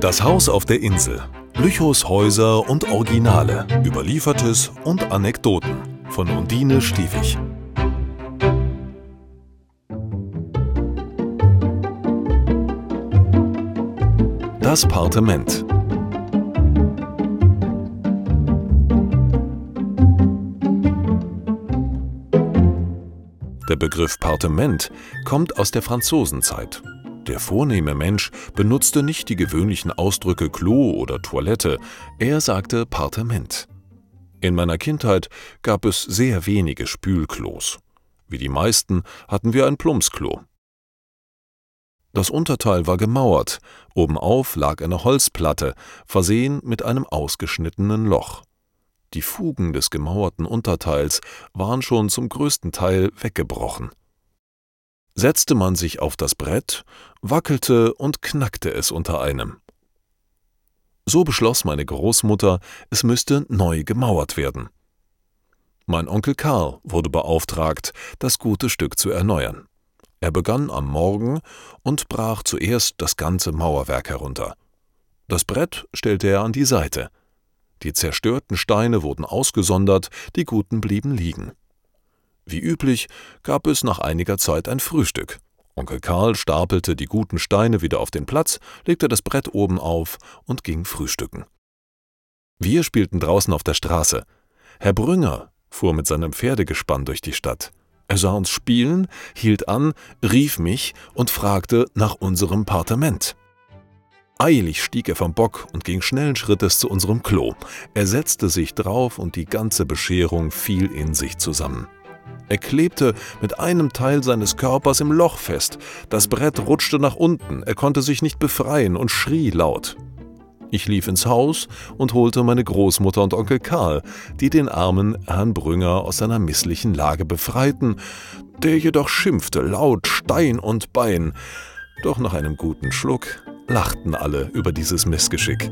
Das Haus auf der Insel. Lüchows Häuser und Originale. Überliefertes und Anekdoten. Von Undine Stiefig. Das Partement. Der Begriff Partement kommt aus der Franzosenzeit. Der vornehme Mensch benutzte nicht die gewöhnlichen Ausdrücke Klo oder Toilette, er sagte Partement. In meiner Kindheit gab es sehr wenige Spülklos. Wie die meisten hatten wir ein Plumpsklo. Das Unterteil war gemauert, obenauf lag eine Holzplatte, versehen mit einem ausgeschnittenen Loch. Die Fugen des gemauerten Unterteils waren schon zum größten Teil weggebrochen. Setzte man sich auf das Brett, wackelte und knackte es unter einem. So beschloss meine Großmutter, es müsste neu gemauert werden. Mein Onkel Karl wurde beauftragt, das gute Stück zu erneuern. Er begann am Morgen und brach zuerst das ganze Mauerwerk herunter. Das Brett stellte er an die Seite. Die zerstörten Steine wurden ausgesondert, die guten blieben liegen. Wie üblich gab es nach einiger Zeit ein Frühstück. Onkel Karl stapelte die guten Steine wieder auf den Platz, legte das Brett oben auf und ging frühstücken. Wir spielten draußen auf der Straße. Herr Brünger fuhr mit seinem Pferdegespann durch die Stadt. Er sah uns spielen, hielt an, rief mich und fragte nach unserem Partement. Eilig stieg er vom Bock und ging schnellen Schrittes zu unserem Klo. Er setzte sich drauf und die ganze Bescherung fiel in sich zusammen. Er klebte mit einem Teil seines Körpers im Loch fest. Das Brett rutschte nach unten, er konnte sich nicht befreien und schrie laut. Ich lief ins Haus und holte meine Großmutter und Onkel Karl, die den armen Herrn Brünger aus seiner misslichen Lage befreiten, der jedoch schimpfte laut Stein und Bein. Doch nach einem guten Schluck lachten alle über dieses Missgeschick.